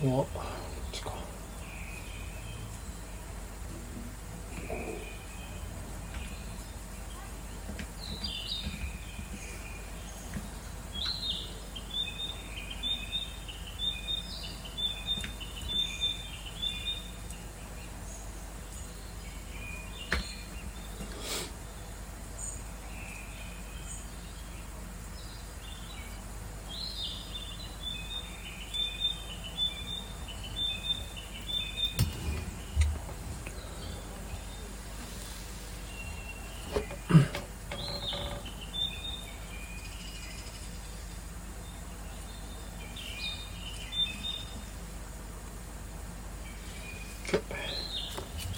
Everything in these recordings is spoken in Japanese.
と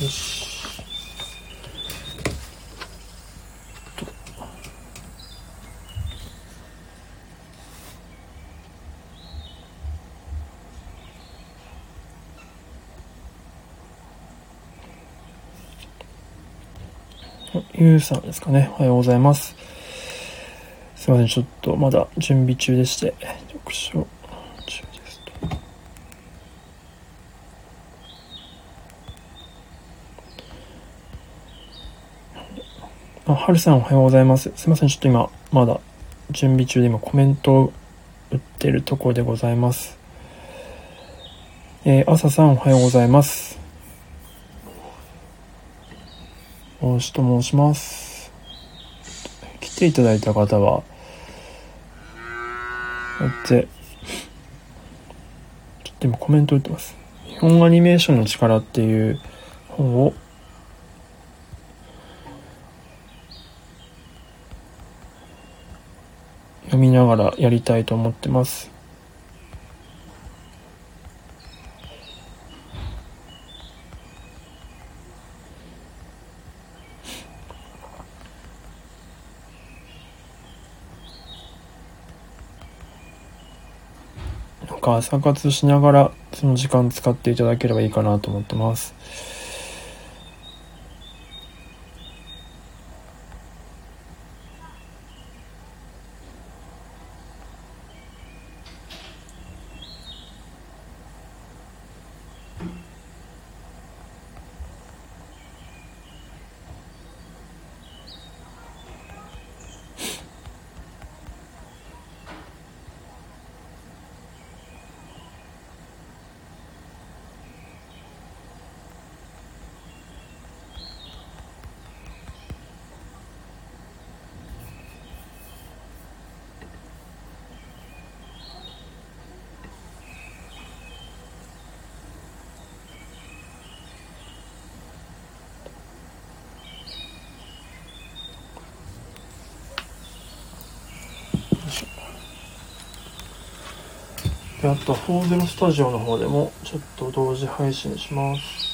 よしゆうさんですかね。おはようございます。すいません、ちょっとまだ準備中でして、読書中ですと。あ、はるさんおはようございます。すいません、ちょっと今、まだ準備中で今コメントを打ってるとこでございます。えー、朝さんおはようございます。大志と申します。来ていただいた方は、こうやって、ちょっと今コメント打ってます。日本アニメーションの力っていう本を読みながらやりたいと思ってます。なんか朝活しながらその時間使っていただければいいかなと思ってます。あと、フォーゼルスタジオの方でもちょっと同時配信します。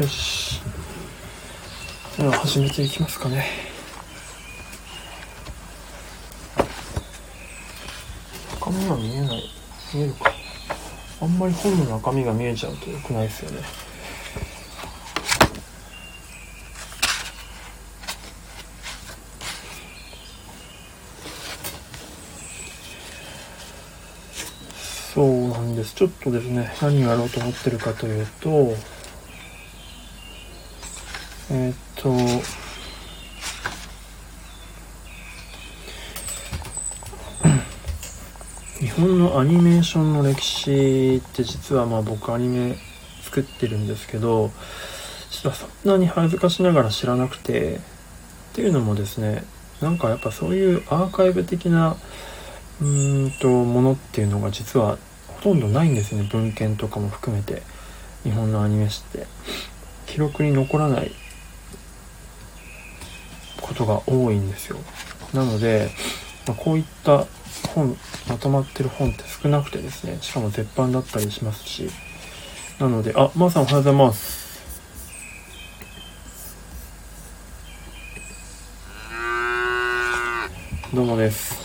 よし。では始めていきますかね。中身が見えない。見えるか。あんまり本の中身が見えちゃうと良くないですよね。そうなんです。ちょっとですね、何をやろうと思ってるかというと、えーっと、日本のアニメーションの歴史って実はまあ僕アニメ作ってるんですけど、実はそんなに恥ずかしながら知らなくて、っていうのもですね、なんかやっぱそういうアーカイブ的なうーんとものっていうのが実はほとんどないんですね文献とかも含めて。日本のアニメ史って。記録に残らないことが多いんですよ。なので、まあ、こういった本まとまってる本って少なくてですねしかも絶版だったりしますし。なのであまー、さんおはようございます。どうもです。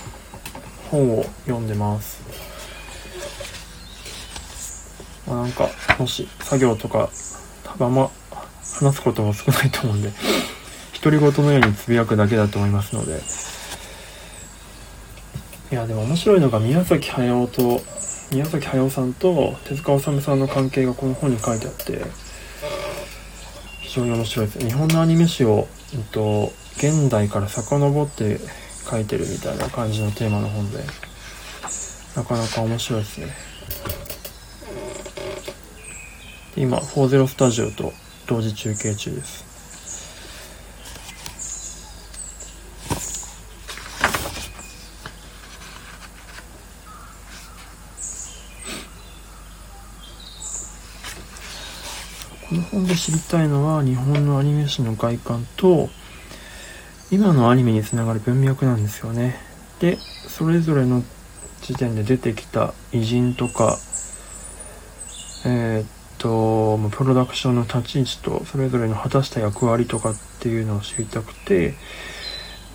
本を読んでます。まあ、なんかもし作業とか多分あんま話すことも少ないと思うんで。独り言のようにつぶやくだけだと思いますので。いやでも面白いのが宮崎駿と宮崎駿さんと手塚治虫さんの関係がこの本に書いてあって非常に面白いです。日本のアニメ史を、えっと、現代から遡って書いてるみたいな感じのテーマの本でなかなか面白いですね。今40スタジオと同時中継中です。で知りたいのは日本のアニメ史の外観と今のアニメにつながる文脈なんですよね。でそれぞれの時点で出てきた偉人とかえー、っとプロダクションの立ち位置とそれぞれの果たした役割とかっていうのを知りたくて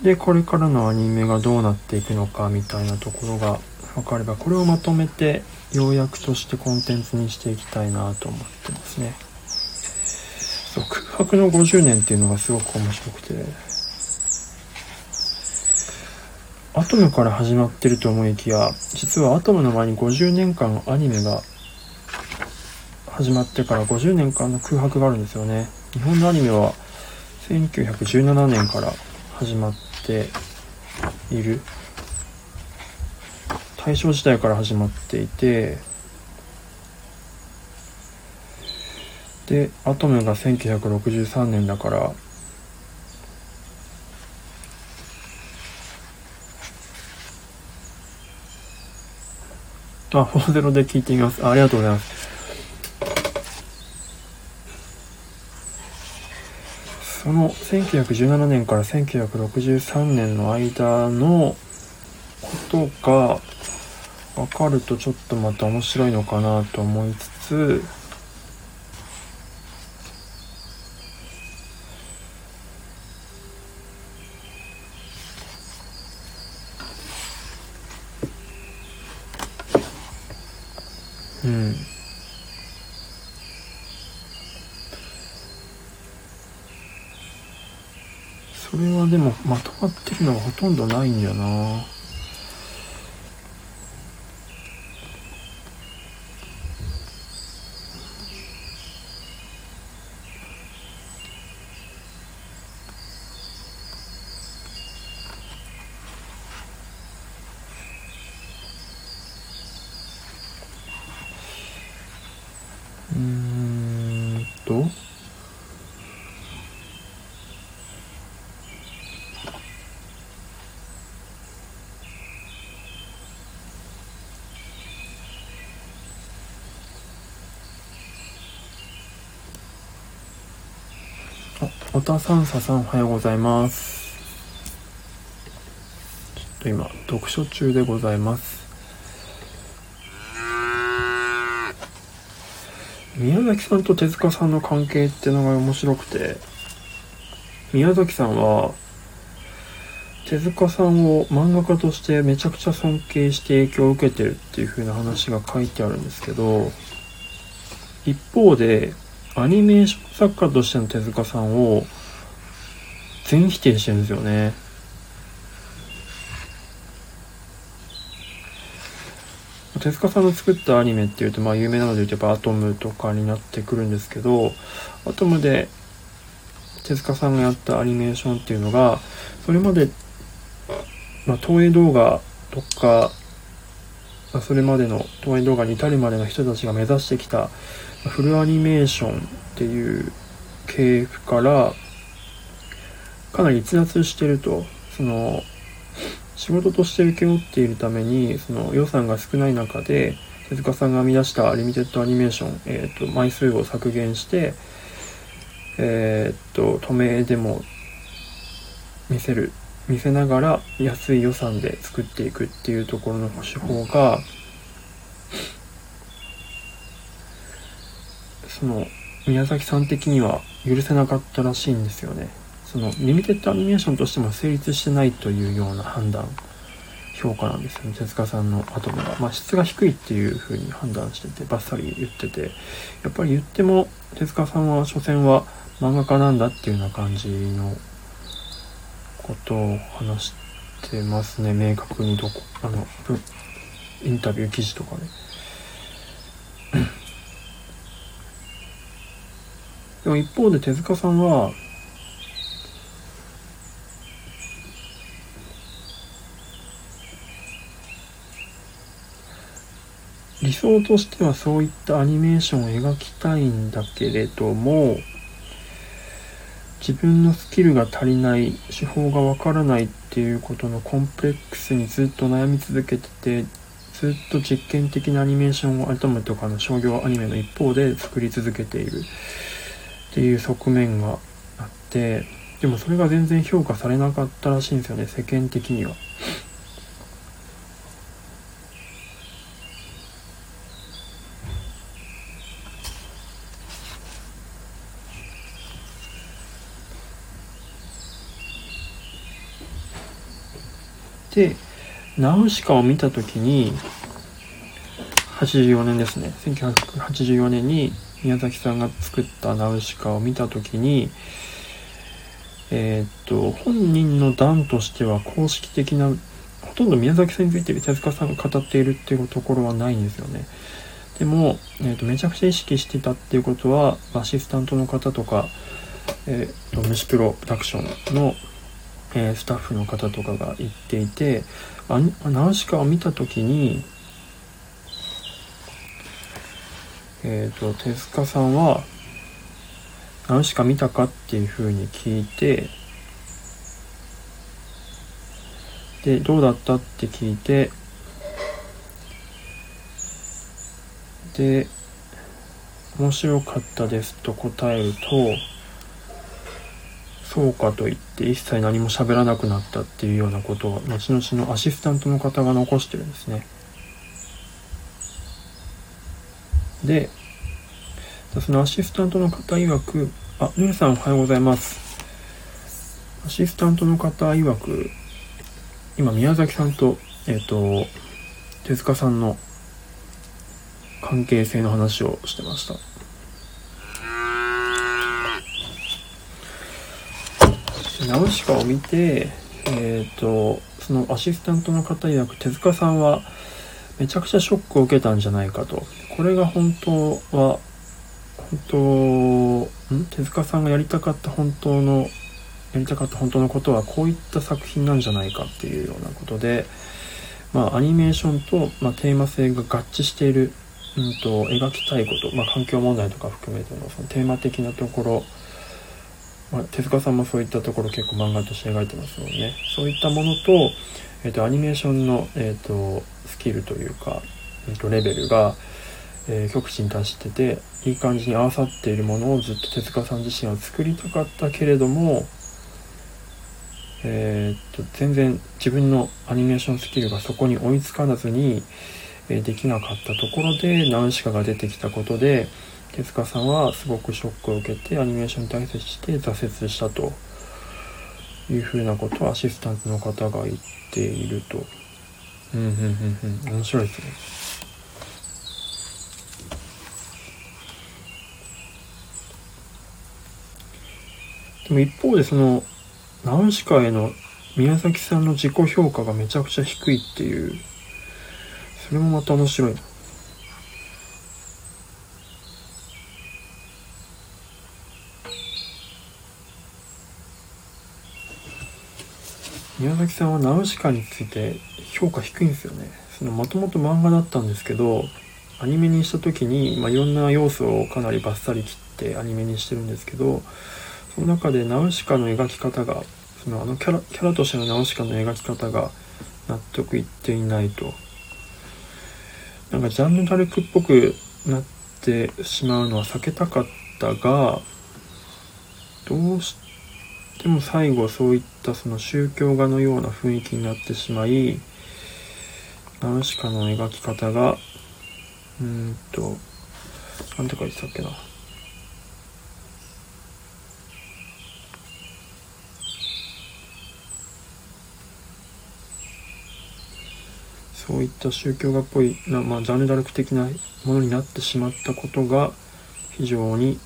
でこれからのアニメがどうなっていくのかみたいなところが分かればこれをまとめて要約としてコンテンツにしていきたいなと思ってますね。そう空白の50年っていうのがすごく面白くて。アトムから始まってると思いきや実はアトムの前に50年間アニメが始まってから50年間の空白があるんですよね。日本のアニメは1917年から始まっている。大正時代から始まっていてでアトムが1963年だからあ、40で聞いてみます。あありがとうございます。その1917年から1963年の間のことが分かるとちょっとまた面白いのかなと思いつつうんそれはでもまとまってるのがほとんどないんだよな。おたさんささんおはようございます。ちょっと今、読書中でございます。宮崎さんと手塚さんの関係ってのが面白くて、宮崎さんは、手塚さんを漫画家としてめちゃくちゃ尊敬して影響を受けてるっていう風な話が書いてあるんですけど、一方で、アニメーション作家としての手塚さんを全否定してるんですよね。手塚さんの作ったアニメっていうと、まあ有名なので言うとやっぱアトムとかになってくるんですけど、アトムで手塚さんがやったアニメーションっていうのが、それまで、まあ東映動画とか、まあ、それまでの東映動画に至るまでの人たちが目指してきたフルアニメーションっていう系譜からかなり逸脱してるとその仕事として請け負っているためにその予算が少ない中で手塚さんが編み出したリミテッドアニメーション、えーと、枚数を削減してえっ、と透明でも見せる見せながら安い予算で作っていくっていうところの手法がその宮崎さん的には許せなかったらしいんですよね。そのリミテッドアニメーションとしても成立してないというような判断評価なんですよね。手塚さんのアトムが、まあ、質が低いっていう風に判断しててバッサリ言ってて。やっぱり言っても手塚さんは所詮は漫画家なんだっていうような感じのことを話してますね。明確にどこあのインタビュー記事とかで、でも一方で手塚さんは理想としてはそういったアニメーションを描きたいんだけれども自分のスキルが足りない手法がわからないっていうことのコンプレックスにずっと悩み続けててずっと実験的なアニメーションをアトムとかの商業アニメの一方で作り続けているっていう側面があってでもそれが全然評価されなかったらしいんですよね世間的には。で、ナウシカを見た時に、84年ですね。1984年に宮崎さんが作ったナウシカを見た時に、えー、っと、本人の段としては公式的な、ほとんど宮崎さんについて手塚さんが語っているっていうところはないんですよね。でも、えー、とめちゃくちゃ意識してたっていうことは、アシスタントの方とか、えー、と虫プロダクションのえー、スタッフの方とかが言っていてあナウシカを見た時にえっ、ー、と手塚さんは「ナウシカ見たか?」っていうふうに聞いてでどうだったって聞いてで面白かったですと答えるとそうかと言って一切何も喋らなくなったっていうようなことを後々のアシスタントの方が残してるんですね。で、そのアシスタントの方曰く、あ、ぬるさんおはようございます。アシスタントの方曰く、今宮崎さんと、えっ、ー、と、手塚さんの関係性の話をしてました。ナウシカを見て、えっ、ー、と、そのアシスタントの方曰く手塚さんはめちゃくちゃショックを受けたんじゃないかと。これが本当は、本当、ん？手塚さんがやりたかった本当の、やりたかった本当のことはこういった作品なんじゃないかっていうようなことで、まあ、アニメーションと、まあ、テーマ性が合致している、うんと、描きたいこと、まあ、環境問題とか含めてのそのテーマ的なところまあ、手塚さんもそういったところ結構漫画として描いてますもんね。そういったものと,、えーと、アニメーションの、えーと、スキルというか、えーと、レベルが、えー、極致に達してていい感じに合わさっているものをずっと手塚さん自身は作りたかったけれどもえー、と全然自分のアニメーションスキルがそこに追いつかなずに、えー、できなかったところでナウシカが出てきたことで手塚さんはすごくショックを受けてアニメーションに対して挫折したというふうなことをアシスタントの方が言っていると。うんうんうんうん。面白いですね。でも一方でその、ナウシカへの宮崎さんの自己評価がめちゃくちゃ低いっていう、それもまた面白いな。宮崎さんはナウシカについて評価低いんですよね。そのもともと漫画だったんですけど、アニメにした時に、まあ、いろんな要素をかなりバッサリ切ってアニメにしてるんですけど、その中でナウシカの描き方がそのあのキャラキャラとしてのナウシカの描き方が納得いっていないとなんかジャンヌ・ダルクっぽくなってしまうのは避けたかったがどうしても最後そういったその宗教画のような雰囲気になってしまいナウシカの描き方がうんとなんて書いてたっけな。そういった宗教画っぽいな、まあ、ジャンルダルク的なものになってしまったことが非常に、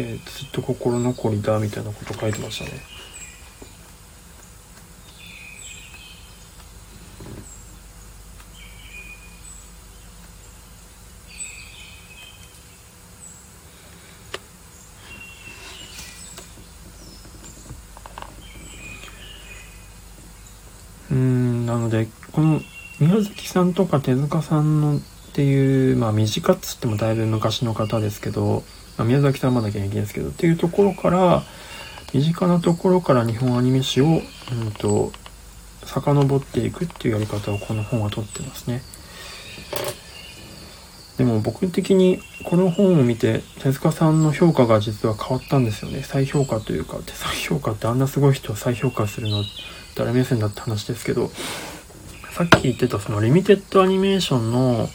えー、ずっと心残りだみたいなこと書いてましたね。うんなのでこの宮崎さんとか手塚さんのっていう、まあ短っつってもだいぶ昔の方ですけど、まあ、宮崎さんはまだ現役ですけど、っていうところから、身近なところから日本アニメ史を、うんと、遡っていくっていうやり方をこの本はとってますね。でも僕的にこの本を見て手塚さんの評価が実は変わったんですよね。再評価というか、再評価ってあんなすごい人を再評価するの誰目線だって話ですけど、さっき言ってたそのリミテッドアニメーションの、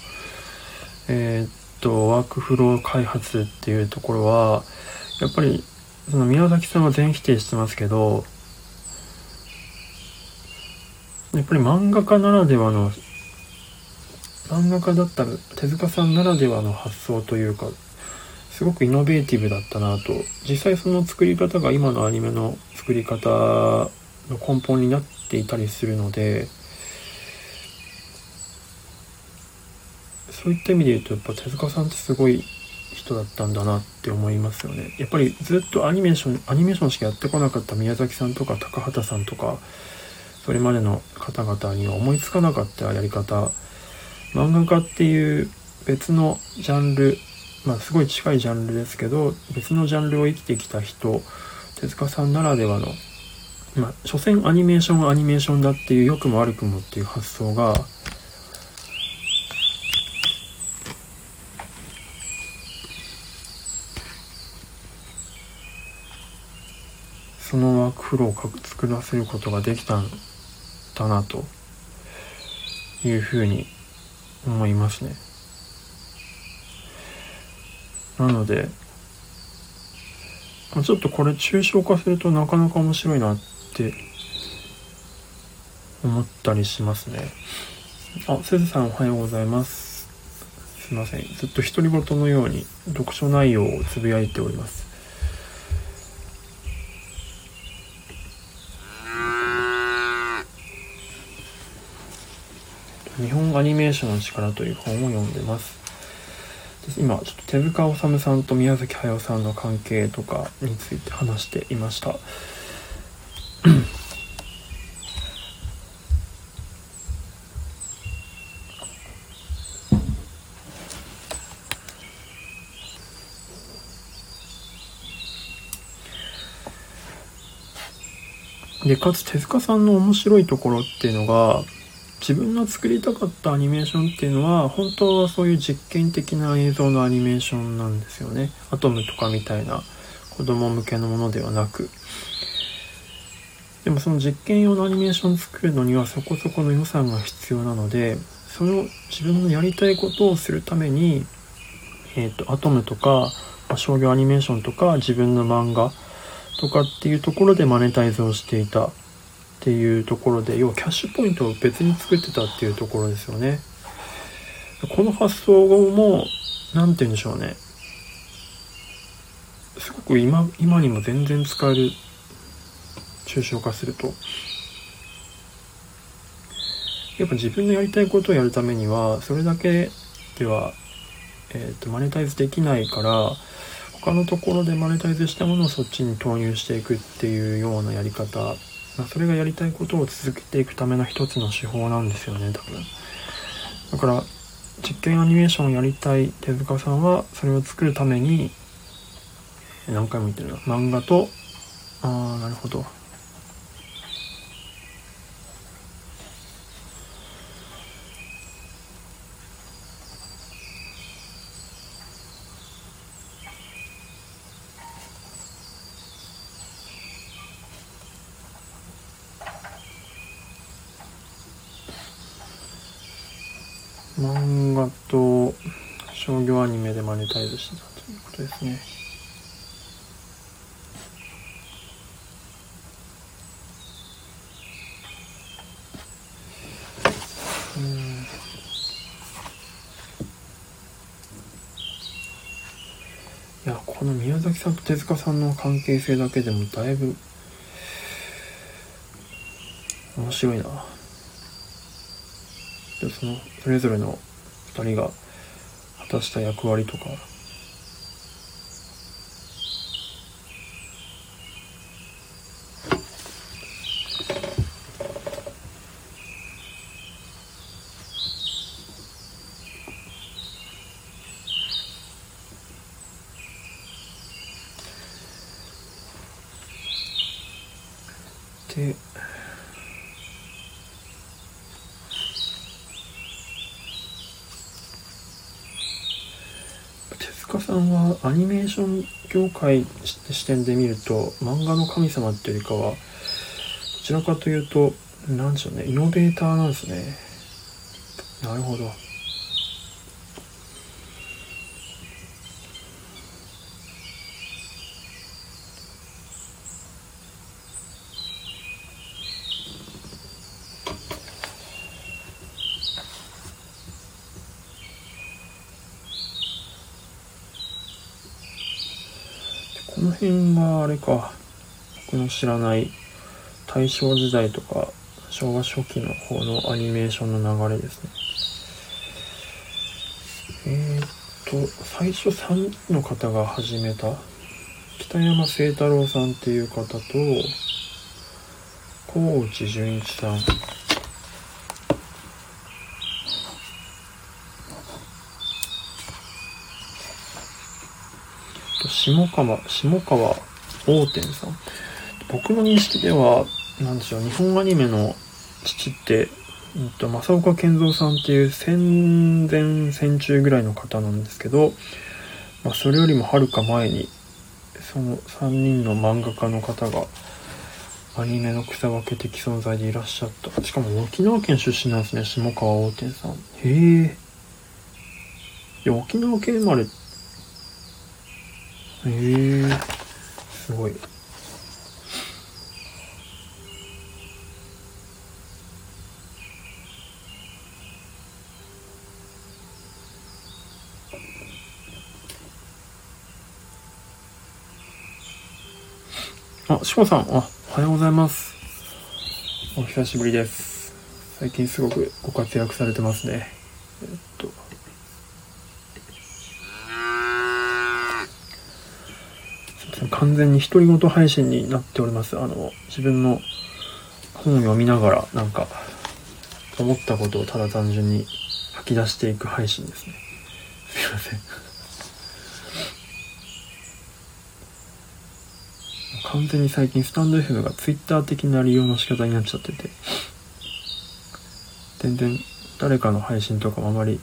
えー、と、ワークフロー開発っていうところは、やっぱり、その宮崎さんは全否定してますけど、やっぱり漫画家ならではの、漫画家だったら手塚さんならではの発想というか、すごくイノベーティブだったなと。実際その作り方が今のアニメの作り方の根本になっていたりするので、そういった意味で言うとやっぱ手塚さんってすごい人だったんだなって思いますよね。やっぱりずっとアニメーションアニメーションしかやってこなかった宮崎さんとか高畑さんとかそれまでの方々には思いつかなかったやり方。漫画家っていう別のジャンルまあすごい近いジャンルですけど別のジャンルを生きてきた人手塚さんならではのまあ所詮アニメーションはアニメーションだっていう良くも悪くもっていう発想がそのワークフローを作らせることができたんだなというふうに思いますね。なので、ちょっとこれ抽象化するとなかなか面白いなって思ったりしますね。あ、せずさんおはようございます。すいません。ずっと独り言のように読書内容をつぶやいております。日本アニメーションの力という本を読んでます。今、ちょっと手塚治虫さんと宮崎駿さんの関係とかについて話していました。で、かつ手塚さんの面白いところっていうのが、自分の作りたかったアニメーションっていうのは本当はそういう実験的な映像のアニメーションなんですよね。アトムとかみたいな子供向けのものではなく。でもその実験用のアニメーションを作るのにはそこそこの予算が必要なのでそれを自分のやりたいことをするためにえっ、ー、とアトムとか、商業アニメーションとか自分の漫画とかっていうところでマネタイズをしていた。っていうところで要はキャッシュポイントを別に作ってたっていうところですよね。この発想も何て言うんでしょうね。すごく今今にも全然使える抽象化すると。やっぱ自分のやりたいことをやるためにはそれだけでは、えー、とマネタイズできないから他のところでマネタイズしたものをそっちに投入していくっていうようなやり方まあ、それがやりたいことを続けていくための一つの手法なんですよね多分。だから実験アニメーションをやりたい手塚さんはそれを作るために何回も言ってるな。漫画とああなるほど漫画と商業アニメでマネタイズしてたということですね。うんいやこの宮崎さんと手塚さんの関係性だけでもだいぶ面白いなでそのそれぞれの2人が果たした役割とかで手塚さんはアニメーション業界視点で見ると漫画の神様っていうよりかはどちらかというと何でしょうねイノベーターなんですね。なるほど。辺があれか僕の知らない大正時代とか昭和初期の方のアニメーションの流れですね。えー、っと最初3の方が始めた北山清太郎さんっていう方と河内純一さん。下川、下川大天さん。僕の認識では、なんでしょう、日本アニメの父って、うんと、正岡健三さんっていう戦前戦中ぐらいの方なんですけど、まあ、それよりもはるか前に、その3人の漫画家の方が、アニメの草分け的存在でいらっしゃった。しかも沖縄県出身なんですね、下川大天さん。へえ。いや、沖縄県生まれへえすごいあ、しもさん、あ、おはようございます。お久しぶりです。最近すごくご活躍されてますね。えっと。完全に独り言配信になっております。あの、自分の本を読みながら、なんか、思ったことをただ単純に吐き出していく配信ですね。すいません。完全に最近スタンド FM が Twitter 的な利用の仕方になっちゃってて、全然誰かの配信とかもあまり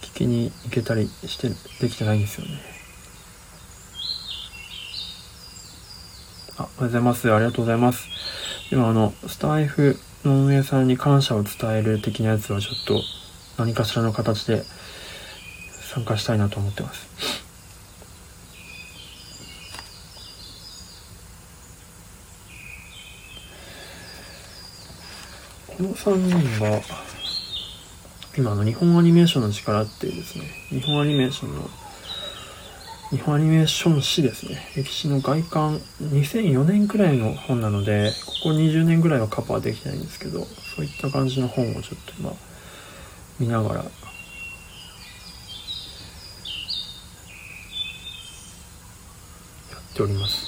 聞きに行けたりしてできてないんですよね。おはようございます。ありがとうございます。では、あの、スター F の運営さんに感謝を伝える的なやつはちょっと何かしらの形で参加したいなと思ってます。この3人は、今の日本アニメーションの力っていうですね、日本アニメーションの日本アニメーション誌ですね。歴史の外観、2004年くらいの本なので、ここ20年ぐらいはカバーできないんですけど、そういった感じの本をちょっと今、見ながら、やっております。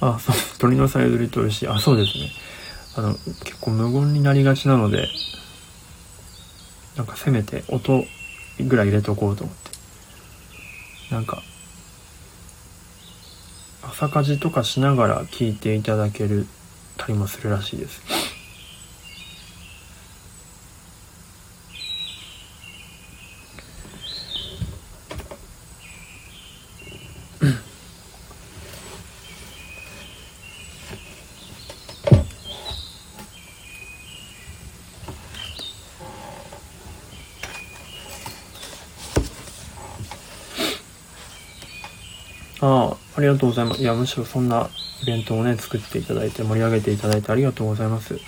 あ、そう、鳥のさえずりと牛。あ、そうですね。あの、結構無言になりがちなので、なんかせめて音ぐらい入れとこうと思って。なんか、朝かじとかしながら聞いていただけるたりもするらしいです。ああ、ありがとうございます。いや、むしろそんなイベントをね、作っていただいて、盛り上げていただいてありがとうございます。ち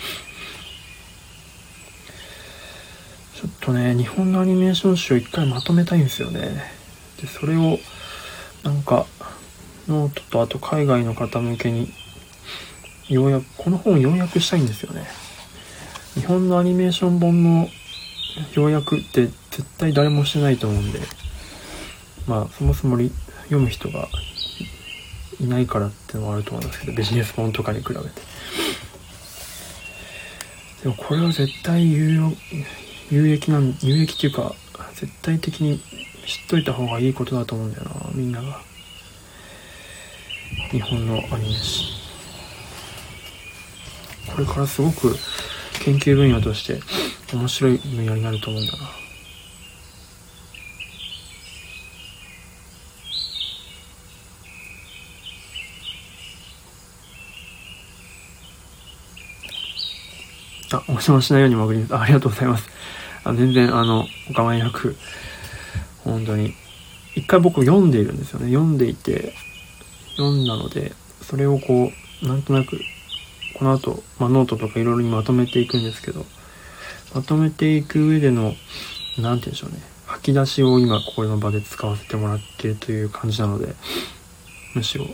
ょっとね、日本のアニメーション集を一回まとめたいんですよね。で、それを、なんか、ノートとあと海外の方向けに、ようやく、この本を要約したいんですよね。日本のアニメーション本の要約って絶対誰もしてないと思うんで、まあ、そもそも読む人がいないからってのはあると思いますけど、ビジネス本とかに比べて。でもこれは絶対有用、有益な、有益っていうか、絶対的に知っといた方がいいことだと思うんだよな、みんなが。日本のアニメ史。これからすごく研究分野として面白い分野になると思うんだな。お邪魔しないように潜ります。ありがとうございます。あ全然、あの、お構いなく、本当に。一回僕読んでいるんですよね。読んでいて、読んだので、それをこう、なんとなく、この後、まあ、ノートとかいろいろにまとめていくんですけど、まとめていく上での、なんて言うんでしょうね。吐き出しを今、ここの場で使わせてもらってるという感じなので、むしろ、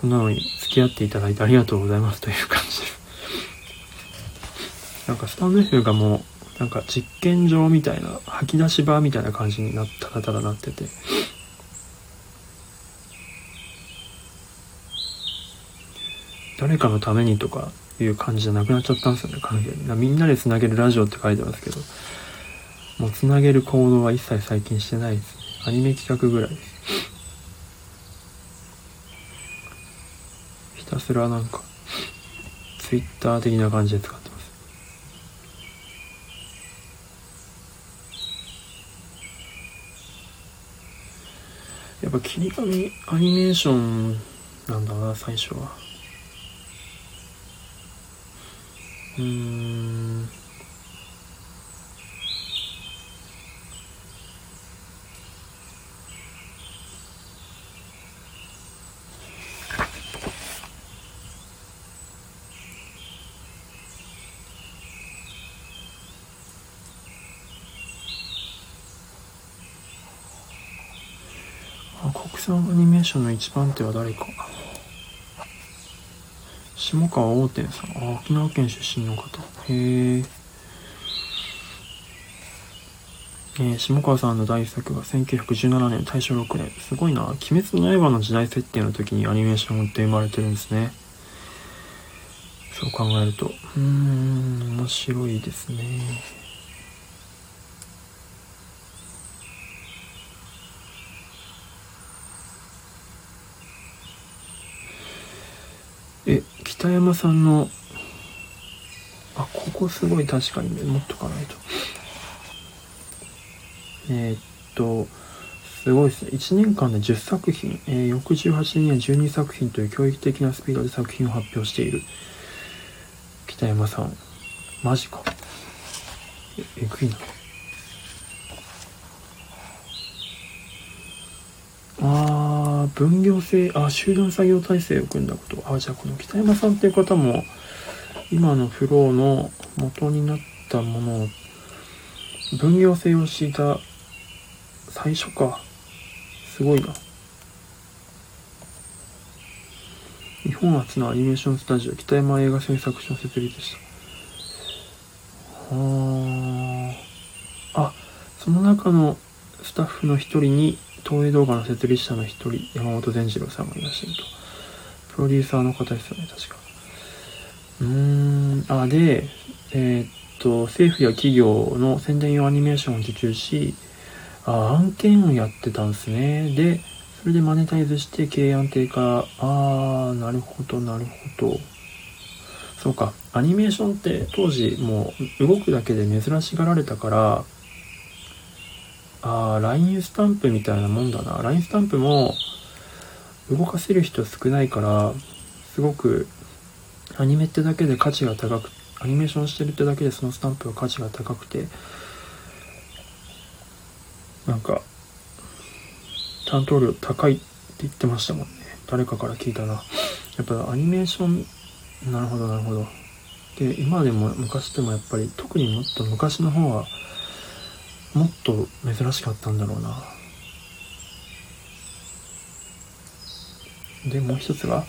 そんなのに付き合っていただいてありがとうございますという感じです。なんかスタンド F がもう、なんか実験場みたいな、吐き出し場みたいな感じになった、ただただなってて、誰かのためにとかいう感じじゃなくなっちゃったんですよね、完全に。みんなで繋げるラジオって書いてますけど、もう繋げる行動は一切最近してないですね。アニメ企画ぐらいです。ひたすらなんか、ツイッター的な感じで使ってます。やっぱ切り紙アニメーションなんだな、最初は。うん国産アニメーションの一番手は誰か下川大天さん。あ、沖縄県出身の方。へえ。えー、下川さんの大作が1917年、大正6年。すごいな。鬼滅の刃の時代設定の時にアニメーションって生まれてるんですね。そう考えると。うーん、面白いですね。山さんの、あ、ここすごい確かにメモっとかないと。えー、っと、すごいですね。1年間で10作品、えー、翌18年には12作品という教育的なスピードで作品を発表している。北山さん。マジか。え、えぐいな。ああ、分業制、あ、集団作業体制を組んだこと。あ、じゃあこの北山さんっていう方も、今のフローの元になったものを、分業制を敷いた最初か。すごいな。日本初のアニメーションスタジオ、北山映画製作所設立でした。はあ。あ、その中のスタッフの一人に東映動画の設立者の一人、山本善次郎さんがいらっしゃると。プロデューサーの方ですよね、確か。うーん、あ、で、えー、っと、政府や企業の宣伝用アニメーションを受注し、あ、案件をやってたんですね。で、それでマネタイズして経営安定化。あー、なるほど、なるほど。そうか、アニメーションって当時もう動くだけで珍しがられたから、ああ、LINE スタンプみたいなもんだな。LINE スタンプも動かせる人少ないから、すごくアニメってだけで価値が高く、アニメーションしてるってだけでそのスタンプは価値が高くて、なんか、担当料高いって言ってましたもんね。誰かから聞いたな。やっぱアニメーション、なるほどなるほど。で、今でも昔でもやっぱり特にもっと昔の方はもっと珍しかったんだろうな。で、もう一つが、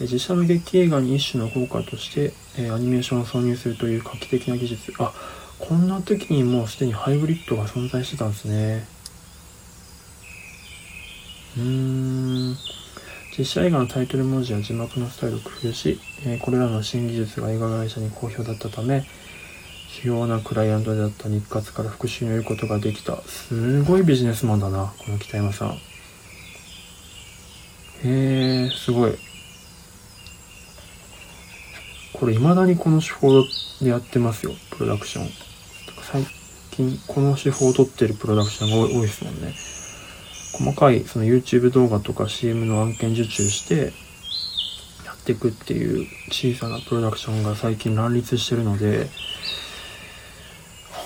実写の劇映画に一種の効果として、えアニメーションを挿入するという画期的な技術。あ、こんな時にもうすでにハイブリッドが存在してたんですね。うーん。実写映画のタイトル文字や字幕のスタイルを工夫し、えこれらの新技術が映画会社に好評だったため、主要なクライアントであった日活から復讐を得ることができた。すごいビジネスマンだな、この北山さん。へえ、すごい。これ未だにこの手法でやってますよ、プロダクション。最近この手法を取ってるプロダクションが多いですもんね。細かいその YouTube 動画とか CM の案件受注してやっていくっていう小さなプロダクションが最近乱立してるので、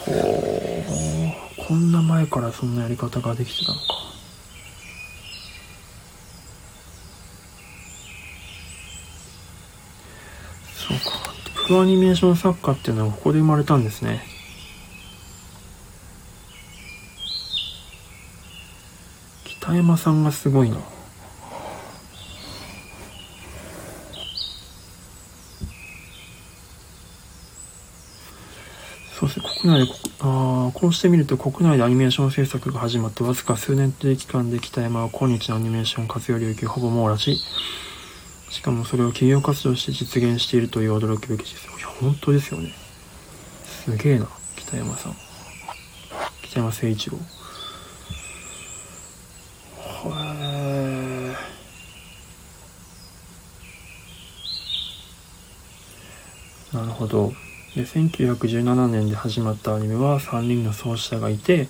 ほう、こんな前からそんなやり方ができてたのか。そうか。プロアニメーション作家っていうのはここで生まれたんですね。北山さんがすごいな。そうですね、国内あ、こうしてみると国内でアニメーション制作が始まってわずか数年という期間で北山は今日のアニメーション活用領域をほぼ網羅し、しかもそれを企業活動して実現しているという驚くべき実いや、本当ですよね。すげえな、北山さん。北山誠一郎。へなるほど。で、1917年で始まったアニメは3人の創始者がいて、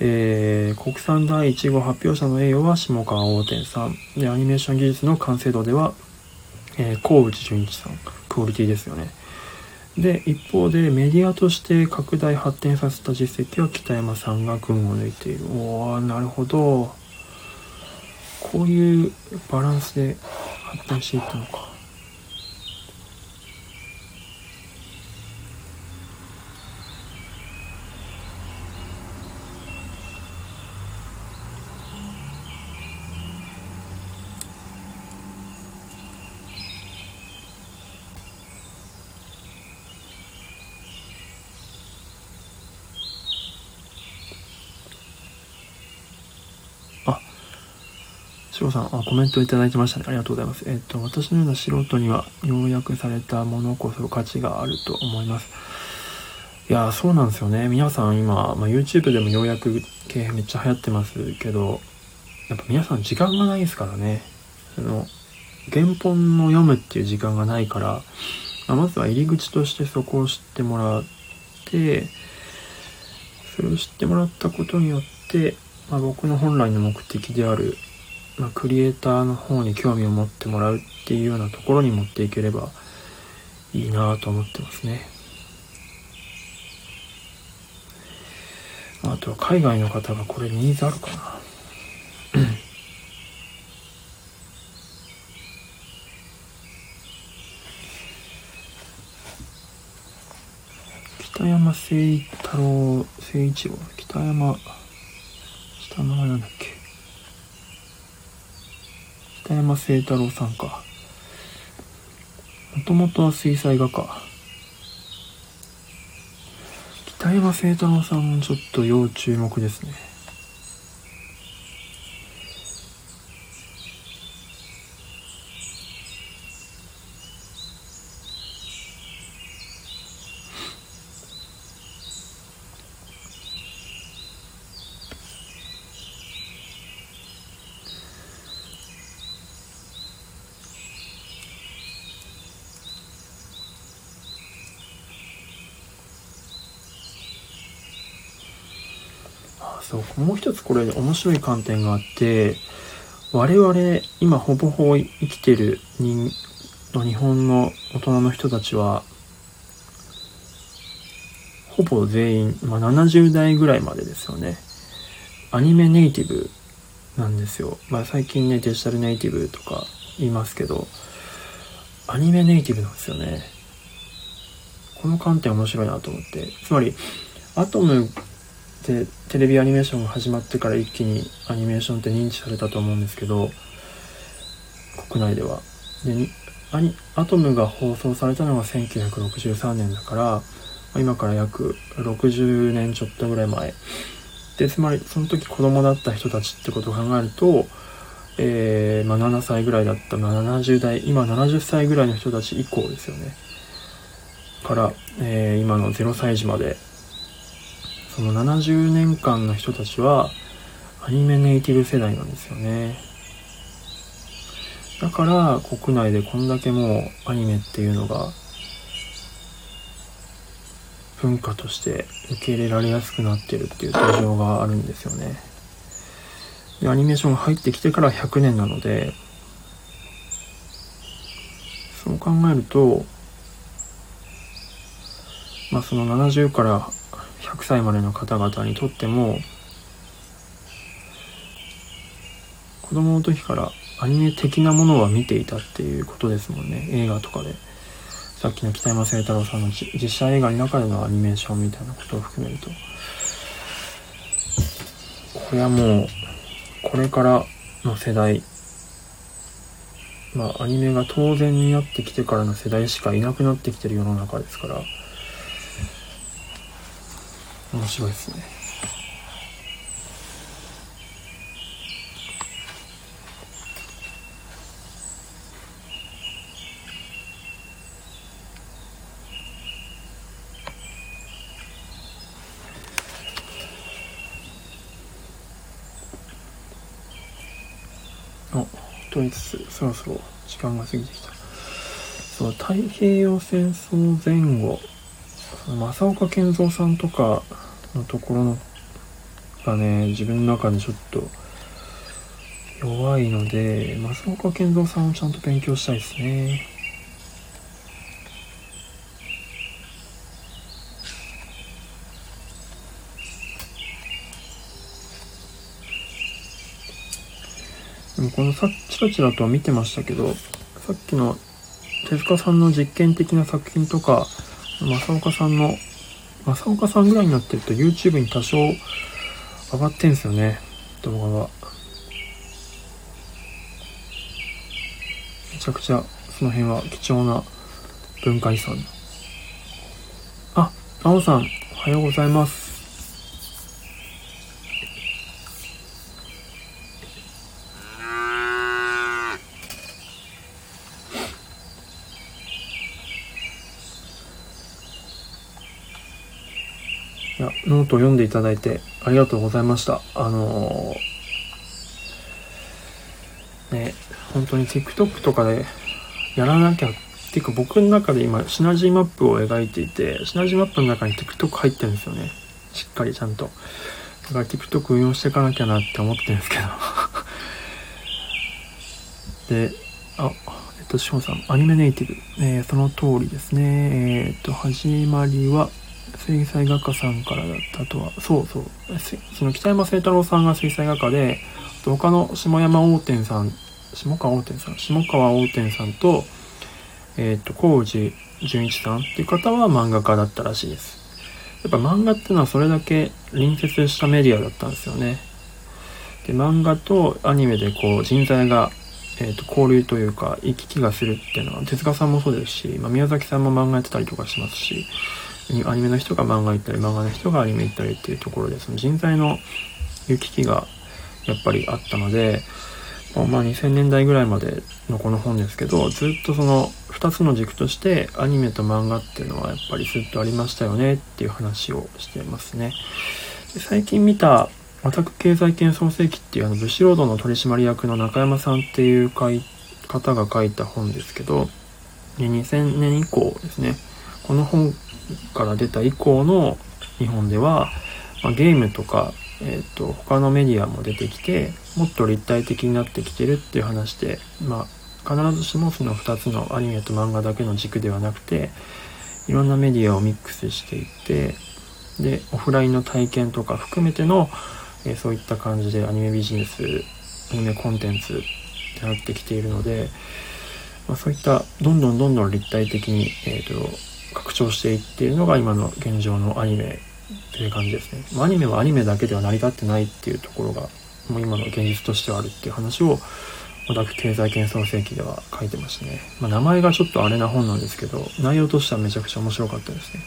えー、国産第1号発表者の栄誉は下川大天さん。で、アニメーション技術の完成度では、えー、河内淳一さん。クオリティですよね。で、一方でメディアとして拡大発展させた実績は北山さんが群を抜いている。おー、なるほど。こういうバランスで発展していったのか。シロさん、あ、コメントいただいてましたね。ありがとうございます。えっ、と、私のような素人には要約されたものこそ価値があると思います。いやそうなんですよね。皆さん今、まあ、YouTube でも要約系めっちゃ流行ってますけど、やっぱ皆さん時間がないですからね。その、原本の読むっていう時間がないから、まあ、まずは入り口としてそこを知ってもらって、それを知ってもらったことによって、まあ、僕の本来の目的であるまあ、クリエイターの方に興味を持ってもらうっていうようなところに持っていければいいなと思ってますね。あとは海外の方がこれニーズあるかな。北山誠太郎、誠一郎、北山、下の名前なんだっけ？北山清太郎さんか。もともとは水彩画か。北山清太郎さんちょっと要注目ですね。一つこれ面白い観点があって我々今ほぼほぼ生きてる人の日本の大人の人たちはほぼ全員、まあ、70代ぐらいまでですよねアニメネイティブなんですよ。まあ最近ね、デジタルネイティブとか言いますけど、アニメネイティブなんですよね。この観点面白いなと思って。つまり、アトムでテレビアニメーションが始まってから一気にアニメーションって認知されたと思うんですけど、国内では。で、アニアトムが放送されたのが1963年だから、今から約60年ちょっとぐらい前。で、つまりその時子供だった人たちってことを考えると、えー、まあ、7歳ぐらいだった、70代、今70歳ぐらいの人たち以降ですよね。から、えー、今の0歳児まで、その70年間の人たちは、アニメネイティブ世代なんですよね。だから、国内でこんだけもうアニメっていうのが、文化として受け入れられやすくなってるっていう土壌があるんですよね。で、アニメーションが入ってきてから100年なので、そう考えると、まあその70から100歳までの方々にとっても、子供の時からアニメ的なものは見ていたっていうことですもんね。映画とかで。さっきの北山清太郎さんの実写映画の中でのアニメーションみたいなことを含めると、これはもう、これからの世代、まあ、アニメが当然になってきてからの世代しかいなくなってきてる世の中ですから、面白いですね。と言いつつ、そろそろ時間が過ぎてきた。そう、太平洋戦争前後、正岡健三さんとかのところのがね、自分の中でちょっと弱いので、正岡健三さんをちゃんと勉強したいですね。でもこのさチラチラとは見てましたけど、さっきの手塚さんの実験的な作品とか、正岡さんの、正岡さんぐらいになってると YouTube に多少上がってんすよね、動画が。めちゃくちゃその辺は貴重な文化遺産。あ、なおさん、おはようございます。ノートを読んでいただいてありがとうございました。あのー、ね、本当に TikTok とかでやらなきゃ、っていうか僕の中で今シナジーマップを描いていて、シナジーマップの中に TikTok 入ってるんですよね。しっかりちゃんと。だから TikTok 運用していかなきゃなって思ってるんですけど。で、あ、えっと、しほさん、アニメネイティブ。えー、その通りですね。えー、っと、始まりは、水彩画家さんからだったとは、そうそう。その北山清太郎さんが水彩画家で、他の下山大天さん、下川大天さん、下川大天さんと、えっ、と、高治純一さんっていう方は漫画家だったらしいです。やっぱ漫画っていうのはそれだけ隣接したメディアだったんですよね。で、漫画とアニメでこう人材が、えー、と交流というか行き来がするっていうのは手塚さんもそうですし、まあ、宮崎さんも漫画やってたりとかしますし、アニメの人が漫画行ったり、漫画の人がアニメ行ったりっていうところで、その人材の行き来がやっぱりあったので、まあ2000年代ぐらいまでのこの本ですけど、ずっとその2つの軸としてアニメと漫画っていうのはやっぱりずっとありましたよねっていう話をしてますね。で最近見たアタック経済圏創世記っていうあの武士労働の取締役の中山さんっていう方が書いた本ですけど、2000年以降ですね、この本から出た以降の日本では、まあ、ゲームとか、えーと、他のメディアも出てきてもっと立体的になってきてるっていう話で、まあ、必ずしもその2つのアニメと漫画だけの軸ではなくていろんなメディアをミックスしていってでオフラインの体験とか含めての、えー、そういった感じでアニメビジネスアニメコンテンツになってきているので、まあ、そういったどんどんどんどん立体的に、えーと、拡張していっているのが今の現状のアニメという感じですね。ま、アニメはアニメだけでは成り立ってないっていうところがもう今の現実としてはあるっていう話をオタク経済圏創世記では書いてましたね。まあ、名前がちょっとあれな本なんですけど、内容としてはめちゃくちゃ面白かったですね。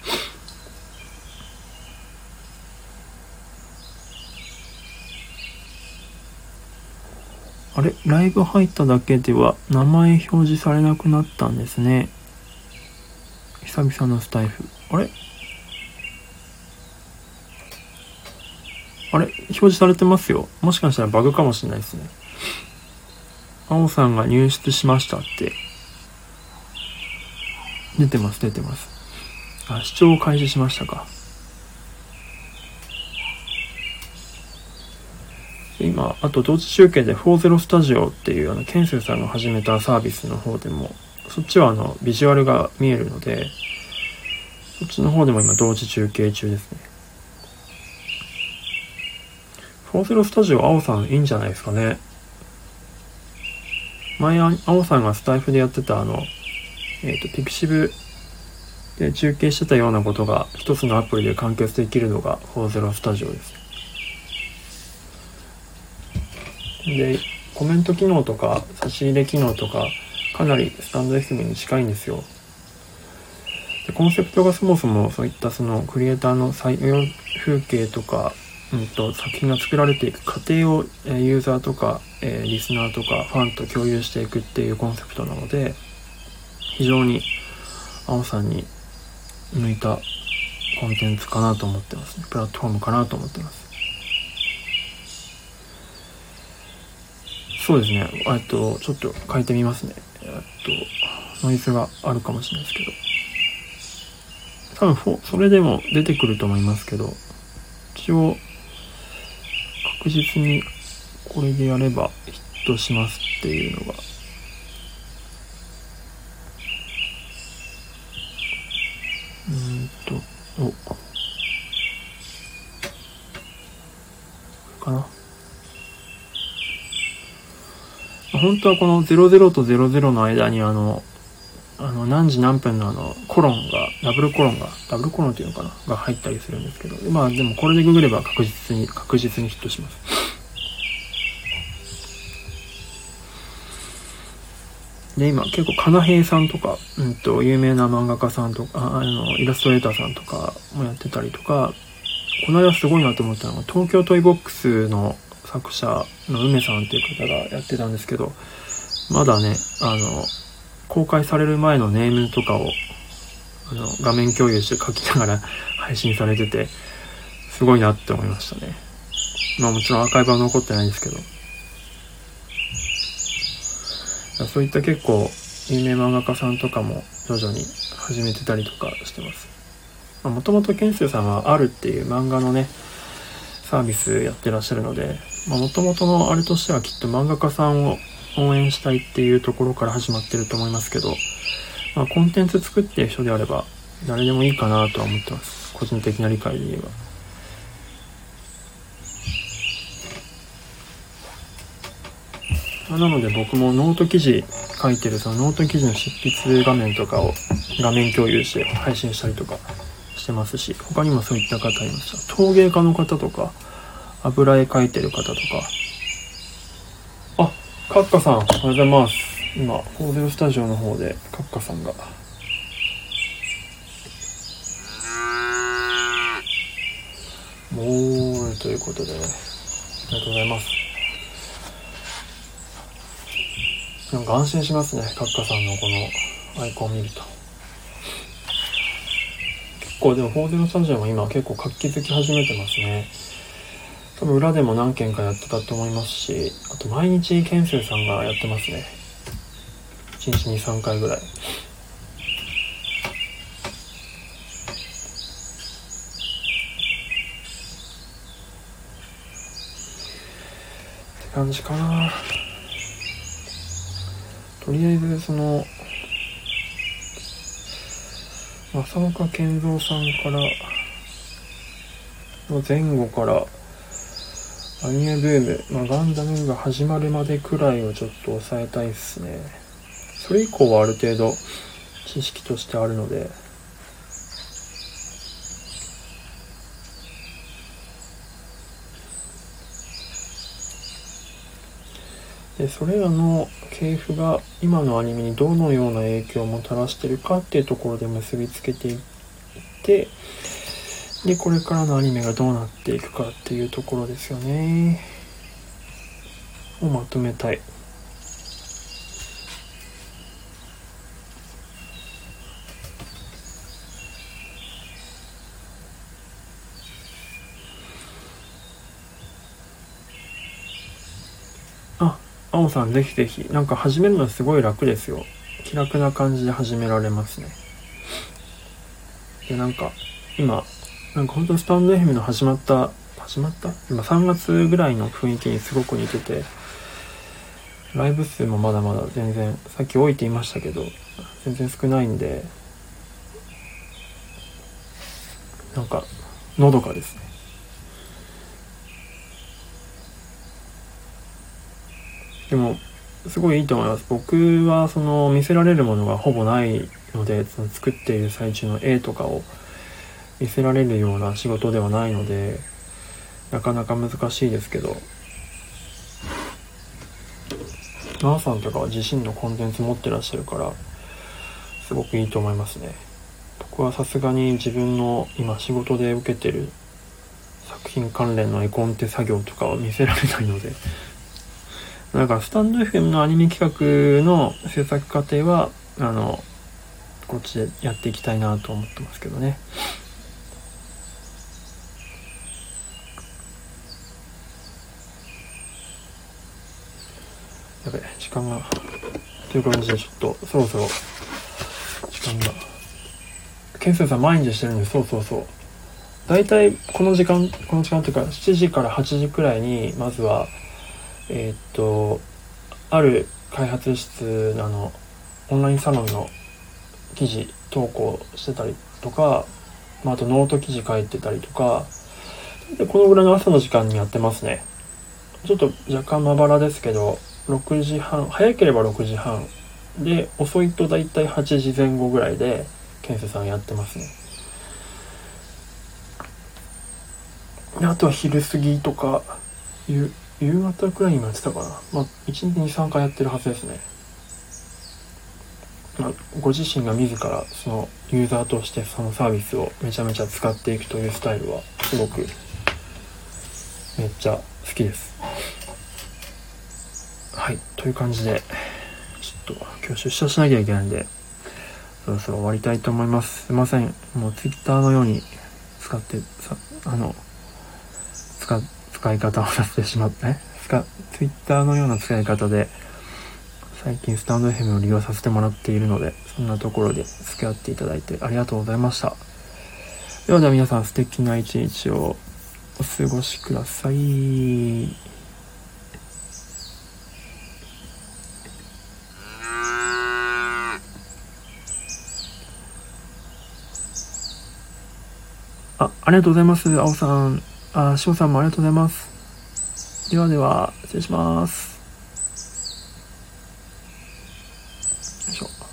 あれライブ入っただけでは名前表示されなくなったんですね。久々のスタイフ。あれ？あれ？表示されてますよ。もしかしたらバグかもしれないですね。青さんが入室しましたって。出てます、出てます。あ、視聴を開始しましたか。今、あと同時中継で40スタジオっていうあの、ケンセルさんが始めたサービスの方でも、そっちはあの、ビジュアルが見えるので、そっちの方でも今同時中継中ですね。40スタジオ青さんいいんじゃないですかね。前、青さんがスタイフでやってたあの、えっ、ー、と、ピクシブで中継してたようなことが一つのアプリで完結できるのが40スタジオです。で、コメント機能とか差し入れ機能とかかなりスタンド FM に近いんですよ。でコンセプトがそもそもそういったそのクリエイターの採用風景とか、うんと、作品が作られていく過程を、えユーザーとか、えリスナーとかファンと共有していくっていうコンセプトなので非常に青さんに向いたコンテンツかなと思ってますねプラットフォームかなと思ってますそうですね。えっと、ちょっと変えてみますね。えっと、ノイズがあるかもしれないですけど。多分、それでも出てくると思いますけど、一応、確実にこれでやればヒットしますっていうのが、うんと、お、かな。本当はこの00と00の間にあの、あの、何時何分のあの、コロンが、ダブルコロンが、ダブルコロンっていうのかなが入ったりするんですけど、まあでもこれでググれば確実に、確実にヒットします。で、今結構、かなへいさんとか、うんと、有名な漫画家さんとか、あの、イラストレーターさんとかもやってたりとか、この間すごいなと思ったのが、東京トイボックスの作者の梅さんっていう方がやってたんですけど、まだね、あの、公開される前のネームとかを、あの、画面共有して書きながら 配信されてて、すごいなって思いましたね。まあもちろんアーカイブは残ってないんですけど。そういった結構有名漫画家さんとかも徐々に始めてたりとかしてます。もともとケンスーさんはアルっていう漫画のね、サービスやってらっしゃるので、もともとのあれとしてはきっと漫画家さんを応援したいっていうところから始まってると思いますけど、まあ、コンテンツ作ってる人であれば誰でもいいかなとは思ってます。個人的な理解で言えば。なので僕もノート記事書いてるそのノート記事の執筆画面とかを画面共有して配信したりとかしてますし、他にもそういった方いました。陶芸家の方とか、油絵描いてる方とか。あ、カッカさん、おはようございます。今、コーデルスタジオの方で、カッカさんが。もう、ということでね、ありがとうございます。なんか安心しますね、カッカさんのこのアイコンを見ると。結構でも、フォーゼロスタジオも今結構活気づき始めてますね。多分裏でも何件かやってたと思いますし、あと毎日ケンセさんがやってますね。1日2、3回ぐらい。って感じかな。とりあえず、その、正岡健三さんから、の前後から、アニメブーム、まあ、ガンダムが始まるまでくらいをちょっと抑えたいっすね。それ以降はある程度知識としてあるので、でそれらの系譜が今のアニメにどのような影響をもたらしてるかっていうところで結びつけていってでこれからのアニメがどうなっていくかっていうところですよねをまとめたいあ青さんぜひぜひ。なんか始めるのすごい楽ですよ。気楽な感じで始められますね。で、なんか、今、なんかほんとスタンド FM の始まった、始まった？今3月ぐらいの雰囲気にすごく似てて、ライブ数もまだまだ全然、さっき置いていましたけど、全然少ないんで、なんか、のどかですね。でも、すごいいいと思います。僕はその見せられるものがほぼないので、その作っている最中の絵とかを見せられるような仕事ではないので、なかなか難しいですけど、マーさんとかは自身のコンテンツ持ってらっしゃるから、すごくいいと思いますね。僕はさすがに自分の今仕事で受けてる作品関連の絵コンテ作業とかは見せられないので、だか、スタンド FM のアニメ企画の制作過程は、あの、こっちでやっていきたいなと思ってますけどね。やべ、時間が。という感じで、ちょっと、そろそろ、時間が。ケンセンさん毎日してるんで、そうそうそう。大体、この時間、この時間っていうか、7時から8時くらいに、まずは、えー、っと、ある開発室のの、オンラインサロンの記事投稿してたりとか、まあ、あとノート記事書いてたりとか、でこのぐらいの朝の時間にやってますね。ちょっと若干まばらですけど、6時半、早ければ6時半。で、遅いとだいたい8時前後ぐらいで、ケンセさんやってますねで。あとは昼過ぎとか、夕夕方くらいにもやってたかな。まあ、1日2、3回やってるはずですね。まあ、ご自身が自らそのユーザーとしてそのサービスをめちゃめちゃ使っていくというスタイルはすごくめっちゃ好きです。はい、という感じで、ちょっと今日出社しなきゃいけないんで、そろそろ終わりたいと思います。すいません。もう Twitter のように使ってさ、あの、使、使い方をさせてしまってね、Twitter のような使い方で、最近スタンド FM を利用させてもらっているので、そんなところで付き合っていただいてありがとうございました。ではでは皆さん素敵な一日をお過ごしください。あ、りがとうございます。青さん。あ、翔さんもありがとうございます。ではでは、失礼します。